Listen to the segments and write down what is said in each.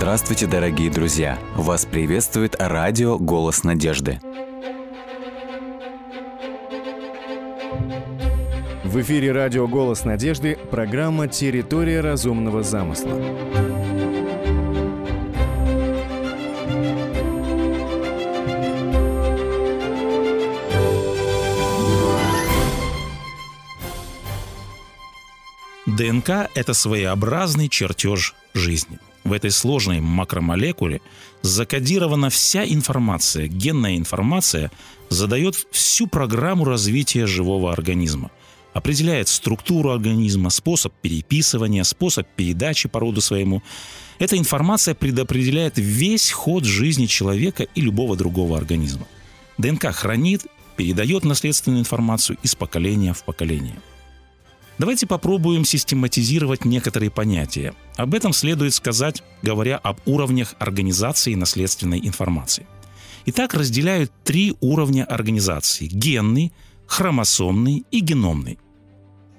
Здравствуйте, дорогие друзья! Вас приветствует радио «Голос надежды». В эфире радио «Голос надежды» программа «Территория разумного замысла». ДНК – это своеобразный чертеж жизни. В этой сложной макромолекуле закодирована вся информация, генная информация задает всю программу развития живого организма, определяет структуру организма, способ переписывания, способ передачи по роду своему. Эта информация предопределяет весь ход жизни человека и любого другого организма. ДНК хранит, передает наследственную информацию из поколения в поколение – Давайте попробуем систематизировать некоторые понятия. Об этом следует сказать, говоря об уровнях организации наследственной информации. Итак, разделяют три уровня организации – генный, хромосомный и геномный.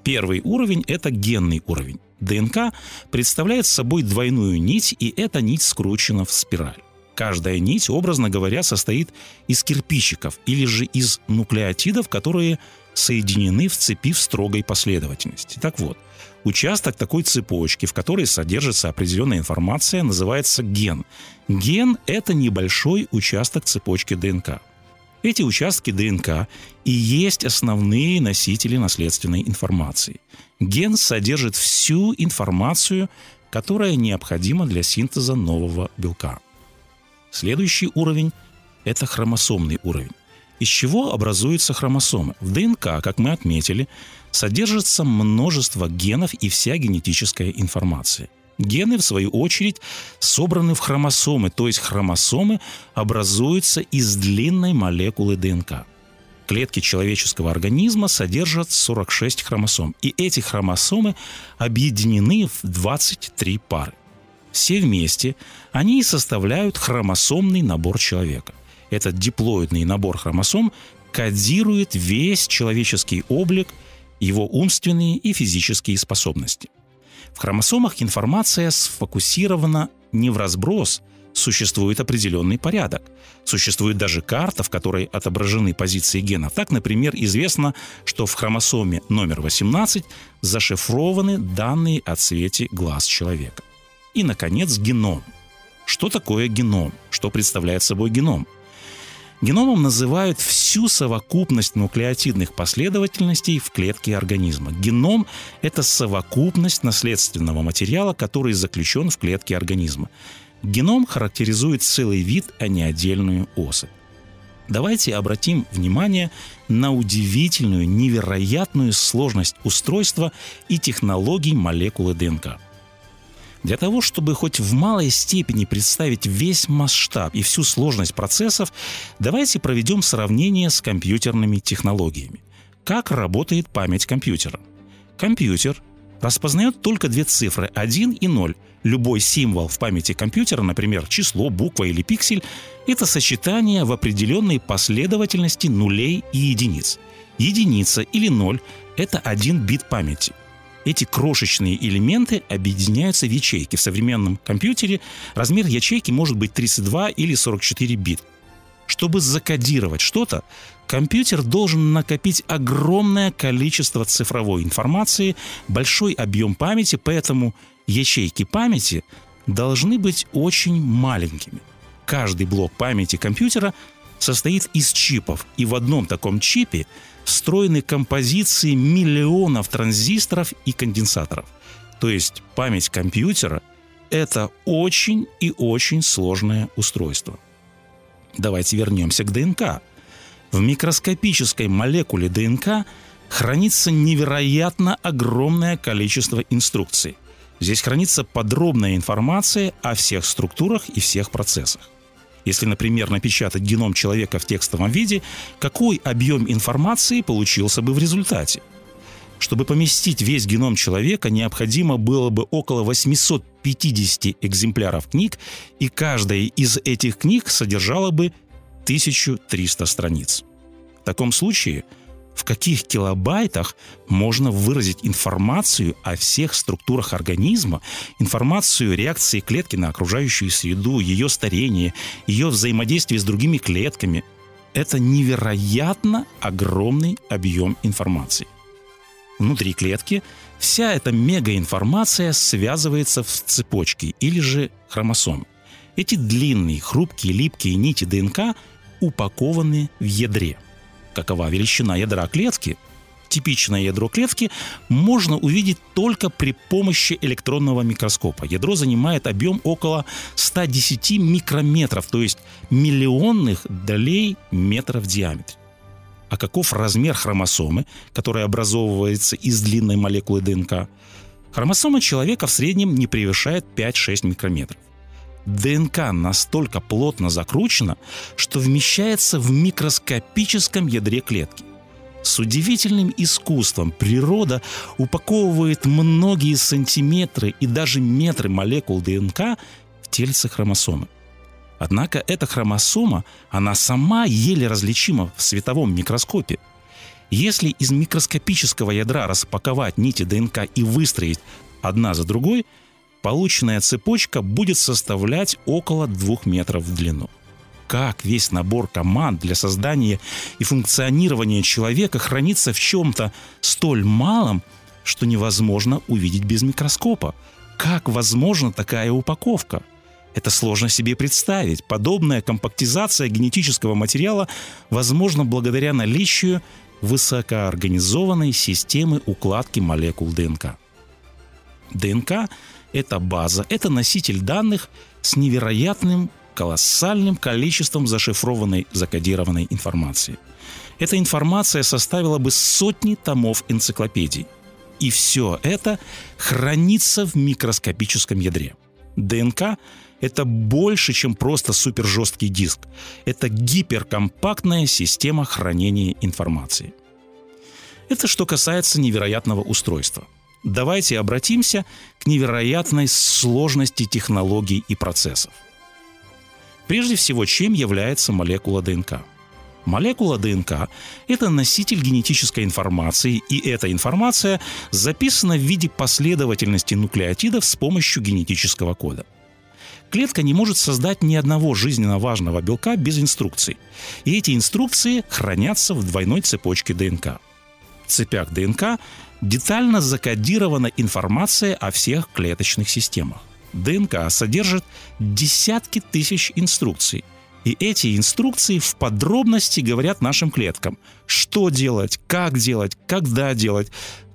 Первый уровень – это генный уровень. ДНК представляет собой двойную нить, и эта нить скручена в спираль. Каждая нить, образно говоря, состоит из кирпичиков или же из нуклеотидов, которые соединены в цепи в строгой последовательности. Так вот, участок такой цепочки, в которой содержится определенная информация, называется ген. Ген – это небольшой участок цепочки ДНК. Эти участки ДНК и есть основные носители наследственной информации. Ген содержит всю информацию, которая необходима для синтеза нового белка. Следующий уровень – это хромосомный уровень. Из чего образуются хромосомы? В ДНК, как мы отметили, содержится множество генов и вся генетическая информация. Гены, в свою очередь, собраны в хромосомы, то есть хромосомы образуются из длинной молекулы ДНК. Клетки человеческого организма содержат 46 хромосом, и эти хромосомы объединены в 23 пары. Все вместе они и составляют хромосомный набор человека этот диплоидный набор хромосом кодирует весь человеческий облик, его умственные и физические способности. В хромосомах информация сфокусирована не в разброс, существует определенный порядок. Существует даже карта, в которой отображены позиции генов. Так, например, известно, что в хромосоме номер 18 зашифрованы данные о цвете глаз человека. И, наконец, геном. Что такое геном? Что представляет собой геном? Геномом называют всю совокупность нуклеотидных последовательностей в клетке организма. Геном – это совокупность наследственного материала, который заключен в клетке организма. Геном характеризует целый вид, а не отдельную особь. Давайте обратим внимание на удивительную, невероятную сложность устройства и технологий молекулы ДНК – для того, чтобы хоть в малой степени представить весь масштаб и всю сложность процессов, давайте проведем сравнение с компьютерными технологиями. Как работает память компьютера? Компьютер распознает только две цифры – 1 и 0. Любой символ в памяти компьютера, например, число, буква или пиксель – это сочетание в определенной последовательности нулей и единиц. Единица или ноль – это один бит памяти. Эти крошечные элементы объединяются в ячейки. В современном компьютере размер ячейки может быть 32 или 44 бит. Чтобы закодировать что-то, компьютер должен накопить огромное количество цифровой информации, большой объем памяти, поэтому ячейки памяти должны быть очень маленькими. Каждый блок памяти компьютера состоит из чипов, и в одном таком чипе встроены композиции миллионов транзисторов и конденсаторов. То есть память компьютера – это очень и очень сложное устройство. Давайте вернемся к ДНК. В микроскопической молекуле ДНК хранится невероятно огромное количество инструкций. Здесь хранится подробная информация о всех структурах и всех процессах. Если, например, напечатать геном человека в текстовом виде, какой объем информации получился бы в результате? Чтобы поместить весь геном человека, необходимо было бы около 850 экземпляров книг, и каждая из этих книг содержала бы 1300 страниц. В таком случае в каких килобайтах можно выразить информацию о всех структурах организма, информацию реакции клетки на окружающую среду, ее старение, ее взаимодействие с другими клетками. Это невероятно огромный объем информации. Внутри клетки вся эта мегаинформация связывается в цепочки или же хромосомы. Эти длинные, хрупкие, липкие нити ДНК упакованы в ядре – какова величина ядра клетки, типичное ядро клетки можно увидеть только при помощи электронного микроскопа. Ядро занимает объем около 110 микрометров, то есть миллионных долей метров в диаметре. А каков размер хромосомы, которая образовывается из длинной молекулы ДНК? Хромосома человека в среднем не превышает 5-6 микрометров. ДНК настолько плотно закручена, что вмещается в микроскопическом ядре клетки. С удивительным искусством природа упаковывает многие сантиметры и даже метры молекул ДНК в тельце хромосомы. Однако эта хромосома, она сама еле различима в световом микроскопе. Если из микроскопического ядра распаковать нити ДНК и выстроить одна за другой – полученная цепочка будет составлять около 2 метров в длину. Как весь набор команд для создания и функционирования человека хранится в чем-то столь малом, что невозможно увидеть без микроскопа? Как возможна такая упаковка? Это сложно себе представить. Подобная компактизация генетического материала возможна благодаря наличию высокоорганизованной системы укладки молекул ДНК. ДНК это база, это носитель данных с невероятным, колоссальным количеством зашифрованной, закодированной информации. Эта информация составила бы сотни томов энциклопедий. И все это хранится в микроскопическом ядре. ДНК – это больше, чем просто супержесткий диск. Это гиперкомпактная система хранения информации. Это что касается невероятного устройства – давайте обратимся к невероятной сложности технологий и процессов. Прежде всего, чем является молекула ДНК? Молекула ДНК – это носитель генетической информации, и эта информация записана в виде последовательности нуклеотидов с помощью генетического кода. Клетка не может создать ни одного жизненно важного белка без инструкций. И эти инструкции хранятся в двойной цепочке ДНК. В цепях ДНК детально закодирована информация о всех клеточных системах. ДНК содержит десятки тысяч инструкций. И эти инструкции в подробности говорят нашим клеткам, что делать, как делать, когда делать,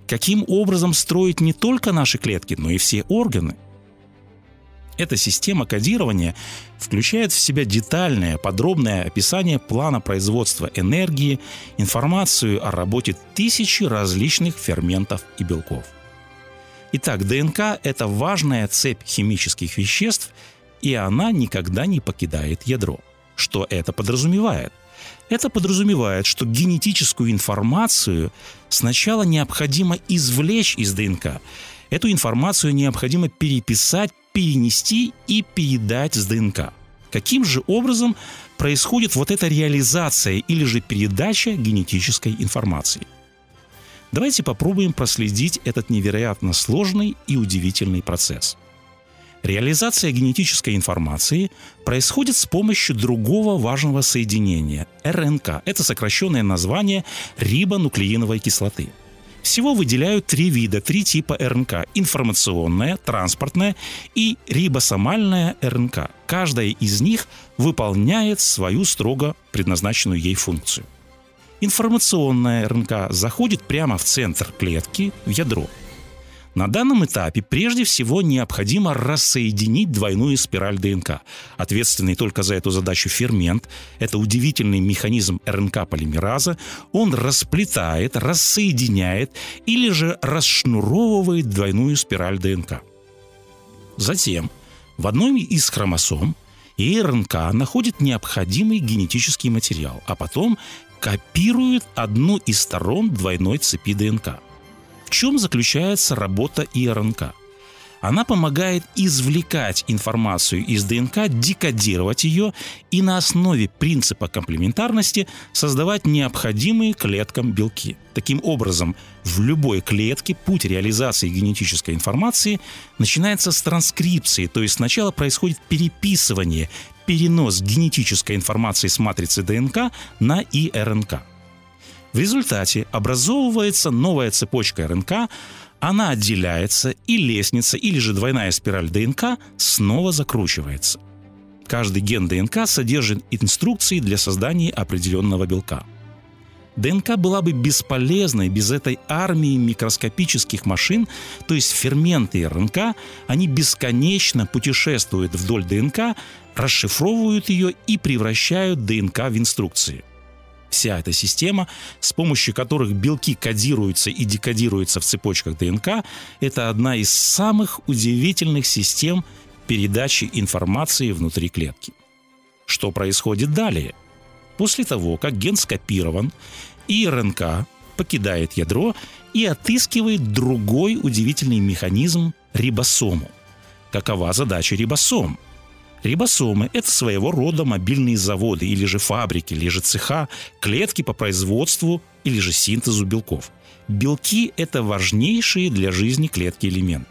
каким образом строить не только наши клетки, но и все органы – эта система кодирования включает в себя детальное, подробное описание плана производства энергии, информацию о работе тысячи различных ферментов и белков. Итак, ДНК – это важная цепь химических веществ, и она никогда не покидает ядро. Что это подразумевает? Это подразумевает, что генетическую информацию сначала необходимо извлечь из ДНК. Эту информацию необходимо переписать, перенести и передать с ДНК. Каким же образом происходит вот эта реализация или же передача генетической информации? Давайте попробуем проследить этот невероятно сложный и удивительный процесс. Реализация генетической информации происходит с помощью другого важного соединения – РНК. Это сокращенное название рибонуклеиновой кислоты – всего выделяют три вида, три типа РНК – информационная, транспортная и рибосомальная РНК. Каждая из них выполняет свою строго предназначенную ей функцию. Информационная РНК заходит прямо в центр клетки, в ядро – на данном этапе прежде всего необходимо рассоединить двойную спираль ДНК. Ответственный только за эту задачу фермент – это удивительный механизм РНК-полимераза. Он расплетает, рассоединяет или же расшнуровывает двойную спираль ДНК. Затем в одной из хромосом и РНК находит необходимый генетический материал, а потом копирует одну из сторон двойной цепи ДНК – в чем заключается работа ИРНК? Она помогает извлекать информацию из ДНК, декодировать ее и на основе принципа комплементарности создавать необходимые клеткам белки. Таким образом, в любой клетке путь реализации генетической информации начинается с транскрипции, то есть сначала происходит переписывание, перенос генетической информации с матрицы ДНК на ИРНК. В результате образовывается новая цепочка РНК, она отделяется, и лестница или же двойная спираль ДНК снова закручивается. Каждый ген ДНК содержит инструкции для создания определенного белка. ДНК была бы бесполезной без этой армии микроскопических машин, то есть ферменты РНК, они бесконечно путешествуют вдоль ДНК, расшифровывают ее и превращают ДНК в инструкции – вся эта система, с помощью которых белки кодируются и декодируются в цепочках ДНК, это одна из самых удивительных систем передачи информации внутри клетки. Что происходит далее? После того, как ген скопирован, и РНК покидает ядро и отыскивает другой удивительный механизм – рибосому. Какова задача рибосом? Рибосомы – это своего рода мобильные заводы или же фабрики, или же цеха, клетки по производству или же синтезу белков. Белки – это важнейшие для жизни клетки элементы.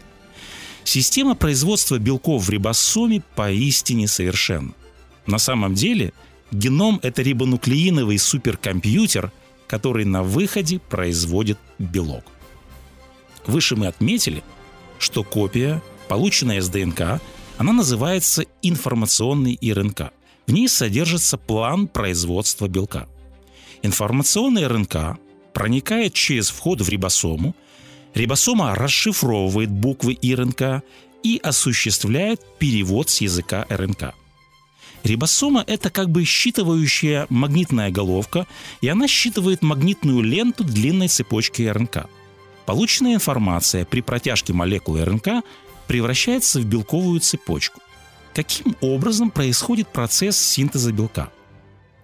Система производства белков в рибосоме поистине совершенна. На самом деле геном – это рибонуклеиновый суперкомпьютер, который на выходе производит белок. Выше мы отметили, что копия, полученная с ДНК, она называется информационный РНК. В ней содержится план производства белка. Информационный РНК проникает через вход в рибосому, рибосома расшифровывает буквы РНК и осуществляет перевод с языка РНК. Рибосома – это как бы считывающая магнитная головка, и она считывает магнитную ленту длинной цепочки РНК. Полученная информация при протяжке молекулы РНК превращается в белковую цепочку. Каким образом происходит процесс синтеза белка?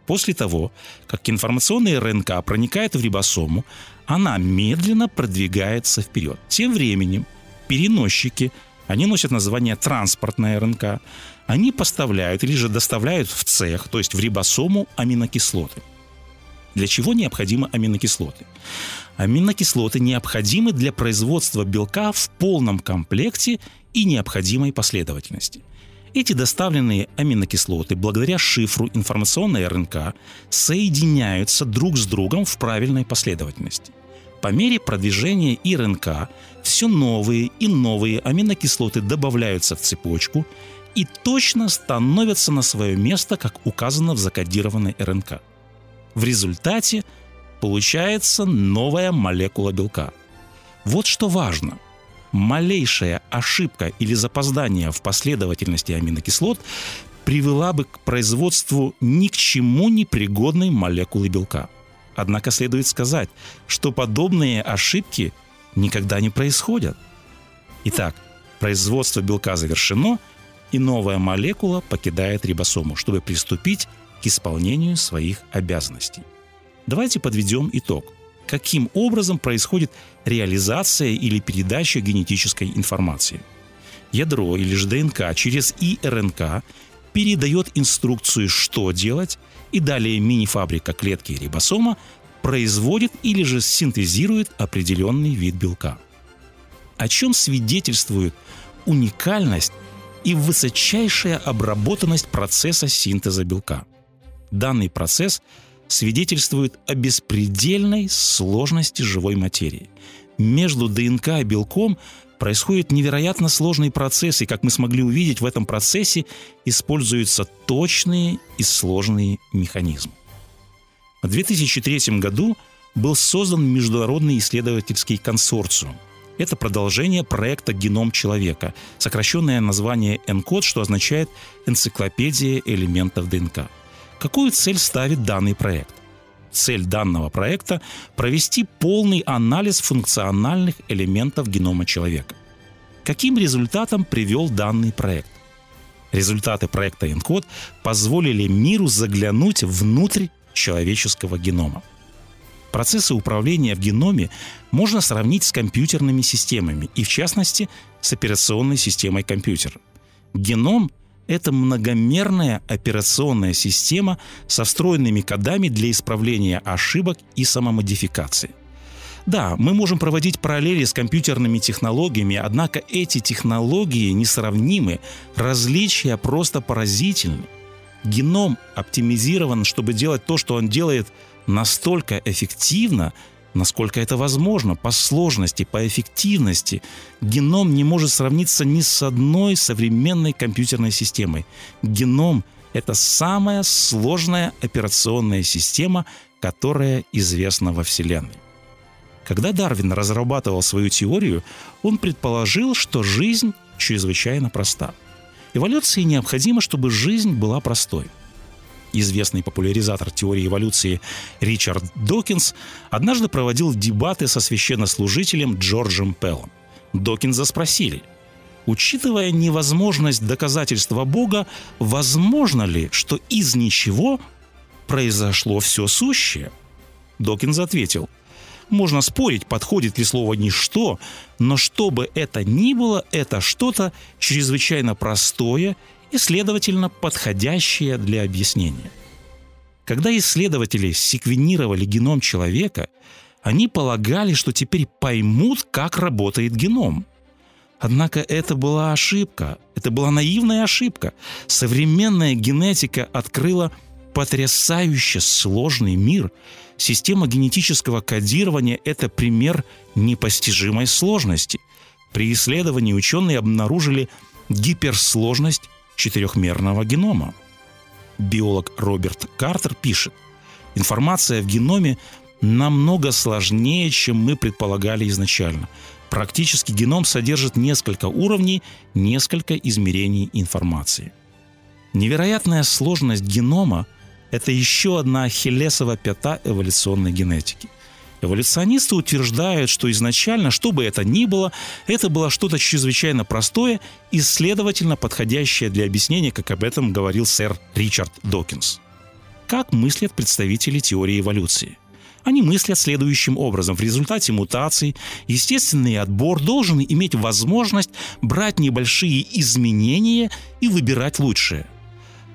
После того, как информационная РНК проникает в рибосому, она медленно продвигается вперед. Тем временем переносчики, они носят название транспортная РНК, они поставляют или же доставляют в цех, то есть в рибосому аминокислоты. Для чего необходимы аминокислоты? Аминокислоты необходимы для производства белка в полном комплекте и необходимой последовательности. Эти доставленные аминокислоты, благодаря шифру информационной РНК, соединяются друг с другом в правильной последовательности. По мере продвижения РНК все новые и новые аминокислоты добавляются в цепочку и точно становятся на свое место, как указано в закодированной РНК. В результате – получается новая молекула белка. Вот что важно. Малейшая ошибка или запоздание в последовательности аминокислот привела бы к производству ни к чему не пригодной молекулы белка. Однако следует сказать, что подобные ошибки никогда не происходят. Итак, производство белка завершено, и новая молекула покидает рибосому, чтобы приступить к исполнению своих обязанностей. Давайте подведем итог. Каким образом происходит реализация или передача генетической информации? Ядро или же ДНК через ИРНК передает инструкцию, что делать, и далее мини-фабрика клетки рибосома производит или же синтезирует определенный вид белка. О чем свидетельствует уникальность и высочайшая обработанность процесса синтеза белка. Данный процесс – свидетельствует о беспредельной сложности живой материи. Между ДНК и белком происходит невероятно сложный процесс, и, как мы смогли увидеть, в этом процессе используются точные и сложные механизмы. В 2003 году был создан Международный исследовательский консорциум. Это продолжение проекта «Геном человека», сокращенное название «ЭНКОД», что означает «Энциклопедия элементов ДНК». Какую цель ставит данный проект? Цель данного проекта – провести полный анализ функциональных элементов генома человека. Каким результатом привел данный проект? Результаты проекта ENCODE позволили миру заглянуть внутрь человеческого генома. Процессы управления в геноме можно сравнить с компьютерными системами, и в частности с операционной системой компьютера. Геном – это многомерная операционная система со встроенными кодами для исправления ошибок и самомодификации. Да, мы можем проводить параллели с компьютерными технологиями, однако эти технологии несравнимы, различия просто поразительны. Геном оптимизирован, чтобы делать то, что он делает настолько эффективно, насколько это возможно, по сложности, по эффективности. Геном не может сравниться ни с одной современной компьютерной системой. Геном – это самая сложная операционная система, которая известна во Вселенной. Когда Дарвин разрабатывал свою теорию, он предположил, что жизнь чрезвычайно проста. Эволюции необходимо, чтобы жизнь была простой. Известный популяризатор теории эволюции Ричард Докинс однажды проводил дебаты со священнослужителем Джорджем Пеллом. Докинза спросили, учитывая невозможность доказательства Бога, возможно ли, что из ничего произошло все сущее? Докинз ответил – можно спорить, подходит ли слово «ничто», но что бы это ни было, это что-то чрезвычайно простое и, следовательно, подходящее для объяснения. Когда исследователи секвенировали геном человека, они полагали, что теперь поймут, как работает геном. Однако это была ошибка, это была наивная ошибка. Современная генетика открыла потрясающе сложный мир – Система генетического кодирования – это пример непостижимой сложности. При исследовании ученые обнаружили гиперсложность четырехмерного генома. Биолог Роберт Картер пишет, информация в геноме намного сложнее, чем мы предполагали изначально. Практически геном содержит несколько уровней, несколько измерений информации. Невероятная сложность генома – это еще одна ахиллесова пята эволюционной генетики. Эволюционисты утверждают, что изначально, что бы это ни было, это было что-то чрезвычайно простое и, следовательно, подходящее для объяснения, как об этом говорил сэр Ричард Докинс. Как мыслят представители теории эволюции? Они мыслят следующим образом. В результате мутаций естественный отбор должен иметь возможность брать небольшие изменения и выбирать лучшее.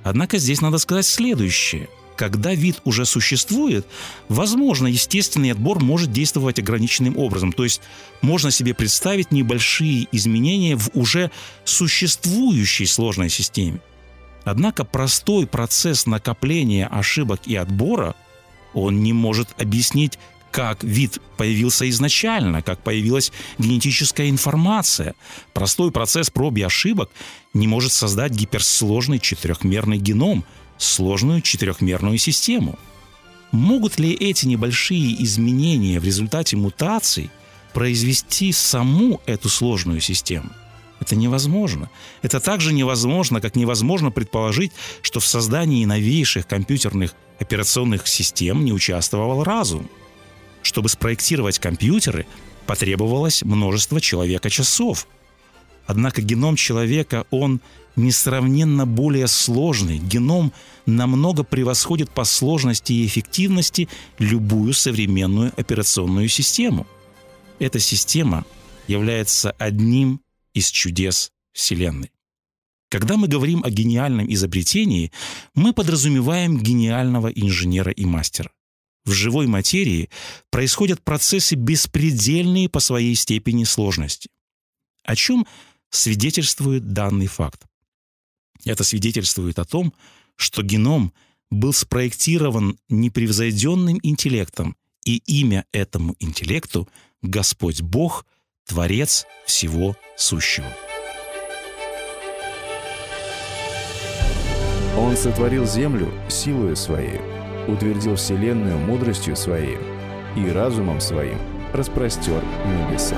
Однако здесь надо сказать следующее. Когда вид уже существует, возможно, естественный отбор может действовать ограниченным образом. То есть можно себе представить небольшие изменения в уже существующей сложной системе. Однако простой процесс накопления ошибок и отбора, он не может объяснить как вид появился изначально, как появилась генетическая информация. Простой процесс проб и ошибок не может создать гиперсложный четырехмерный геном, сложную четырехмерную систему. Могут ли эти небольшие изменения в результате мутаций произвести саму эту сложную систему? Это невозможно. Это также невозможно, как невозможно предположить, что в создании новейших компьютерных операционных систем не участвовал разум. Чтобы спроектировать компьютеры, потребовалось множество человека-часов. Однако геном человека, он несравненно более сложный. Геном намного превосходит по сложности и эффективности любую современную операционную систему. Эта система является одним из чудес Вселенной. Когда мы говорим о гениальном изобретении, мы подразумеваем гениального инженера и мастера в живой материи происходят процессы беспредельные по своей степени сложности. О чем свидетельствует данный факт? Это свидетельствует о том, что геном был спроектирован непревзойденным интеллектом, и имя этому интеллекту – Господь Бог, Творец всего сущего. Он сотворил землю силою своей, утвердил Вселенную мудростью Своей и разумом Своим распростер небеса.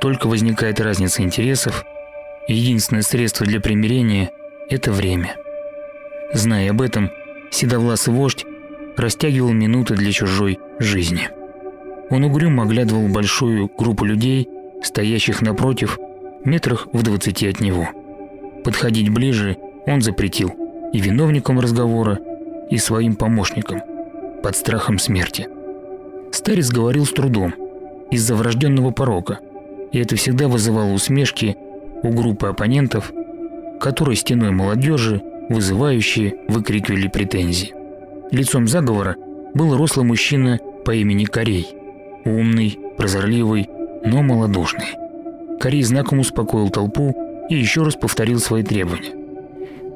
Только возникает разница интересов, единственное средство для примирения – это время. Зная об этом, седовласый вождь растягивал минуты для чужой жизни. Он угрюмо оглядывал большую группу людей, стоящих напротив, метрах в двадцати от него. Подходить ближе он запретил и виновникам разговора, и своим помощникам, под страхом смерти. Старец говорил с трудом, из-за врожденного порока, и это всегда вызывало усмешки у группы оппонентов, которые стеной молодежи, вызывающие, выкрикивали претензии. Лицом заговора был рослый мужчина по имени Корей. Умный, прозорливый, но малодушный. Корей знаком успокоил толпу и еще раз повторил свои требования.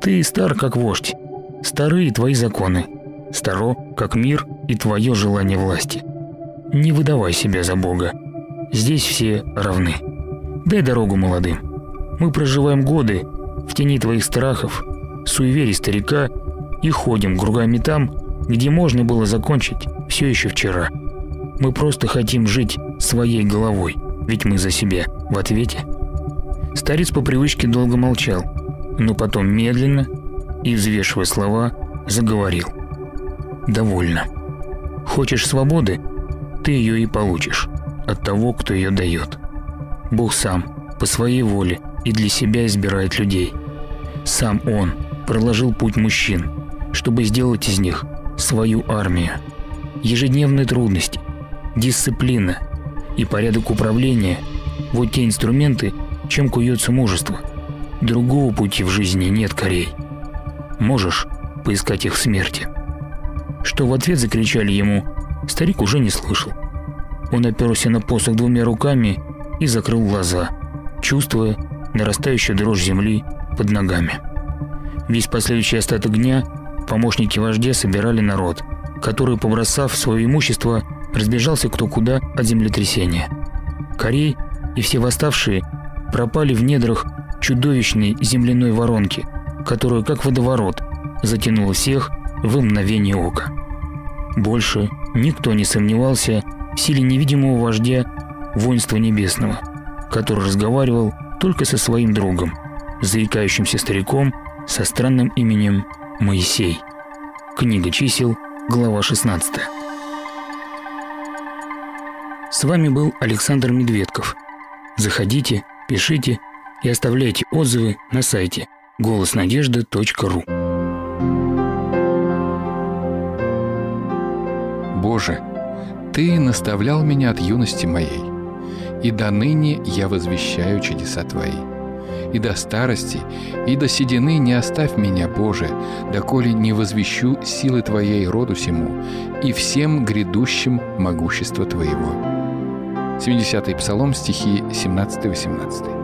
«Ты стар, как вождь. Старые твои законы. Старо, как мир и твое желание власти. Не выдавай себя за Бога. Здесь все равны. Дай дорогу молодым. Мы проживаем годы в тени твоих страхов, суеверий старика и ходим кругами там, где можно было закончить все еще вчера. Мы просто хотим жить своей головой, ведь мы за себя в ответе. Старец по привычке долго молчал, но потом медленно и, взвешивая слова, заговорил. «Довольно. Хочешь свободы? Ты ее и получишь. От того, кто ее дает. Бог сам, по своей воле и для себя избирает людей. Сам Он проложил путь мужчин, чтобы сделать из них свою армию. Ежедневные трудности, дисциплина и порядок управления – вот те инструменты, чем куется мужество. Другого пути в жизни нет, Корей. Можешь поискать их смерти. Что в ответ закричали ему, старик уже не слышал. Он оперся на посох двумя руками и закрыл глаза, чувствуя нарастающую дрожь земли под ногами. Весь последующий остаток дня Помощники вождя собирали народ, который, побросав свое имущество, разбежался кто куда от землетрясения. Корей и все восставшие пропали в недрах чудовищной земляной воронки, которую, как водоворот, затянула всех в мгновение ока. Больше никто не сомневался в силе невидимого вождя воинства небесного, который разговаривал только со своим другом, заикающимся стариком со странным именем Моисей. Книга чисел, глава 16. С вами был Александр Медведков. Заходите, пишите и оставляйте отзывы на сайте голоснадежды.ру. Боже, Ты наставлял меня от юности моей, и до ныне я возвещаю чудеса Твои и до старости, и до седины не оставь меня, Боже, доколе не возвещу силы Твоей роду сему и всем грядущим могущество Твоего». 70-й Псалом, стихи 17-18.